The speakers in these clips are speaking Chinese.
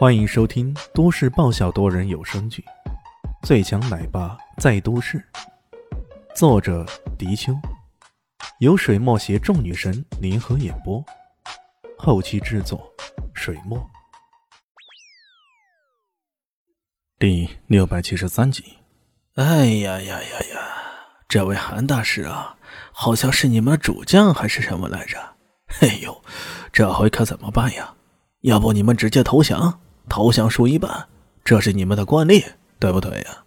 欢迎收听都市爆笑多人有声剧《最强奶爸在都市》，作者：迪秋，由水墨携众女神联合演播，后期制作：水墨。第六百七十三集。哎呀呀呀呀！这位韩大师啊，好像是你们的主将还是什么来着？哎呦，这回可怎么办呀？要不你们直接投降？投降输一半，这是你们的惯例，对不对呀？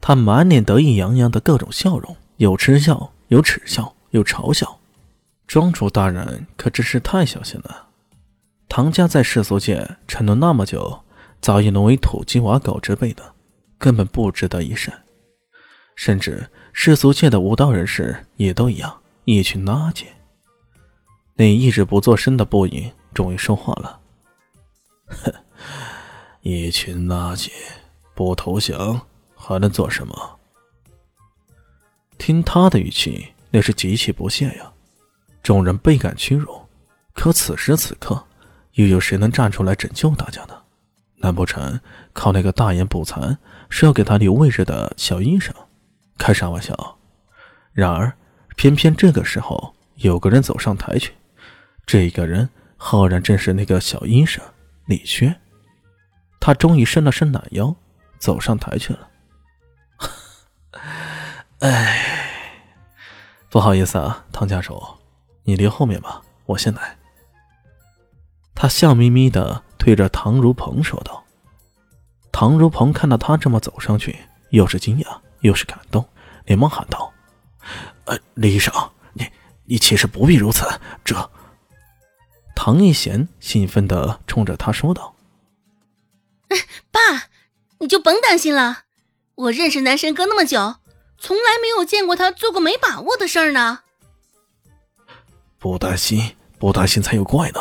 他满脸得意洋洋的各种笑容，有嗤笑，有耻笑，有嘲笑。庄主大人可真是太小心了。唐家在世俗界沉沦那么久，早已沦为土鸡瓦狗之辈的，根本不值得一闪。甚至世俗界的武道人士也都一样，一群垃圾。那一直不作声的步影终于说话了。哼，一群垃圾，不投降还能做什么？听他的语气，那是极其不屑呀。众人倍感屈辱，可此时此刻，又有谁能站出来拯救大家呢？难不成靠那个大言不惭是要给他留位置的小医生？开啥玩笑！然而，偏偏这个时候，有个人走上台去，这个人浩然正是那个小医生。李轩，他终于伸了伸懒腰，走上台去了。哎，不好意思啊，唐家主，你留后面吧，我先来。他笑眯眯的推着唐如鹏说道。唐如鹏看到他这么走上去，又是惊讶又是感动，连忙喊道：“呃，李医生，你你其实不必如此，这……”唐一贤兴奋的冲着他说道：“爸，你就甭担心了，我认识男神哥那么久，从来没有见过他做过没把握的事儿呢。”不担心，不担心才有怪呢。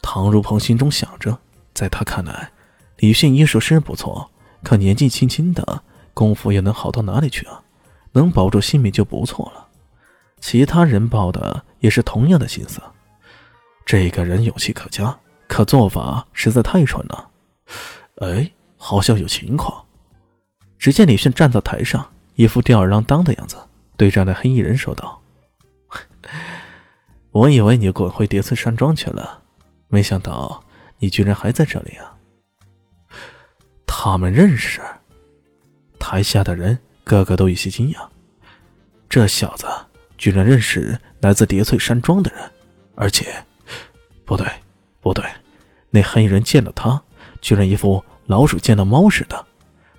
唐如鹏心中想着，在他看来，李迅医术是不错，可年纪轻轻的功夫又能好到哪里去啊？能保住性命就不错了。其他人抱的也是同样的心思。这个人勇气可嘉，可做法实在太蠢了。哎，好像有情况。只见李迅站在台上，一副吊儿郎当的样子，对着那黑衣人说道：“ 我以为你滚回叠翠山庄去了，没想到你居然还在这里啊！”他们认识。台下的人个个都有些惊讶，这小子居然认识来自叠翠山庄的人，而且……不对，不对，那黑衣人见了他，居然一副老鼠见了猫似的，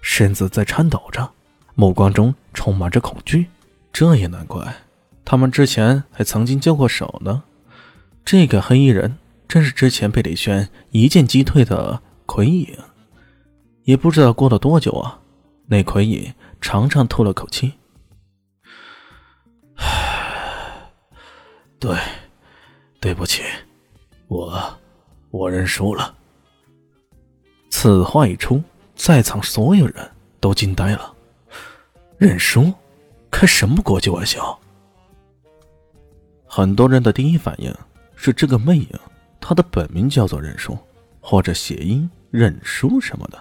身子在颤抖着，目光中充满着恐惧。这也难怪，他们之前还曾经交过手呢。这个黑衣人正是之前被李轩一剑击退的魁影。也不知道过了多久啊，那魁影长长吐了口气：“对，对不起。”我，我认输了。此话一出，在场所有人都惊呆了。认输？开什么国际玩笑？很多人的第一反应是这个魅影，他的本名叫做认输，或者谐音认输什么的。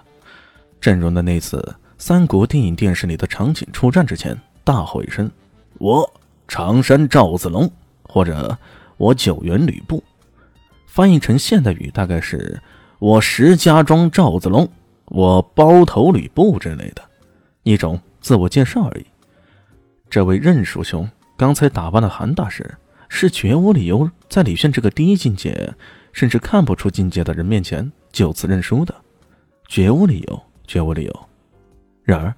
正如的那次三国电影、电视里的场景出战之前，大吼一声：“我常山赵子龙”，或者“我九原吕布”。翻译成现代语，大概是我石家庄赵子龙，我包头吕布之类的，一种自我介绍而已。这位任叔兄刚才打扮的韩大师，是绝无理由在李炫这个低境界，甚至看不出境界的人面前就此认输的，绝无理由，绝无理由。然而，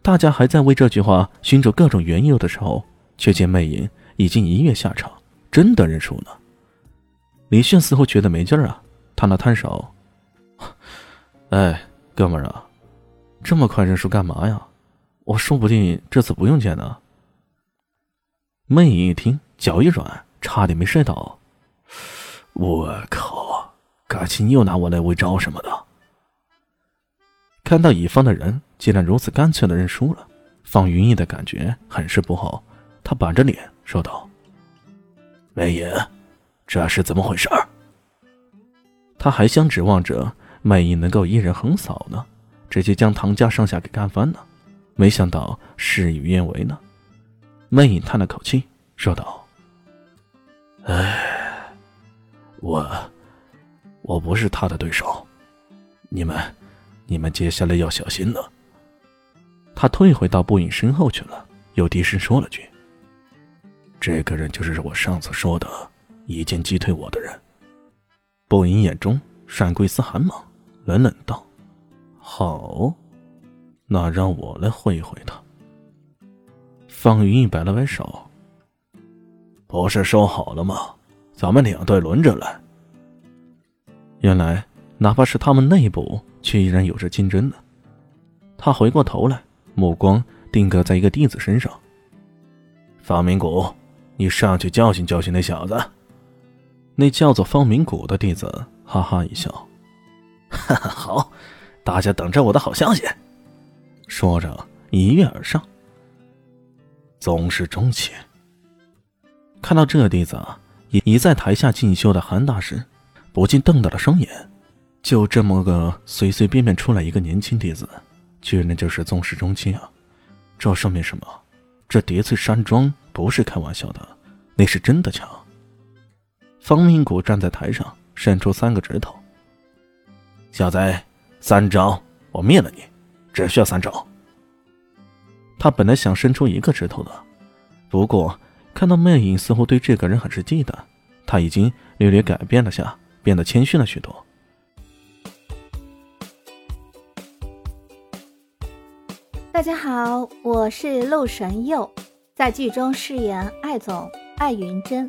大家还在为这句话寻找各种缘由的时候，却见魅影已经一跃下场，真的认输了。李迅似乎觉得没劲儿啊，摊了摊手：“哎，哥们儿啊，这么快认输干嘛呀？我说不定这次不用见呢。”魅影一听，脚一软，差点没摔倒。我靠，感情又拿我来为招什么的？看到乙方的人竟然如此干脆的认输了，方云逸的感觉很是不好，他板着脸说道：“魅影。”这是怎么回事？他他还想指望着魅影能够一人横扫呢，直接将唐家上下给干翻呢。没想到事与愿违呢。魅影叹了口气，说道：“唉，我我不是他的对手，你们你们接下来要小心了。”他退回到步影身后去了，又低声说了句：“这个人就是我上次说的一剑击退我的人。”步影眼中闪过一丝寒芒，冷冷道：“好，那让我来会一会他。”方云逸摆了摆手：“不是说好了吗？咱们两队轮着来。”原来，哪怕是他们内部，却依然有着竞争的。他回过头来，目光定格在一个弟子身上。方明谷，你上去教训教训那小子。那叫做方明谷的弟子哈哈一笑：“哈哈，好，大家等着我的好消息。”说着一跃而上。宗师中期，看到这弟子已已在台下进修的韩大师，不禁瞪大了双眼。就这么个随随便便出来一个年轻弟子，居然就是宗师中期啊！这说明什么？这叠翠山庄不是开玩笑的，那是真的强。方明谷站在台上，伸出三个指头：“小子，三招，我灭了你，只需要三招。”他本来想伸出一个指头的，不过看到魅影似乎对这个人很是忌惮，他已经略略改变了下，变得谦逊了许多。大家好，我是陆神佑，在剧中饰演艾总艾云珍。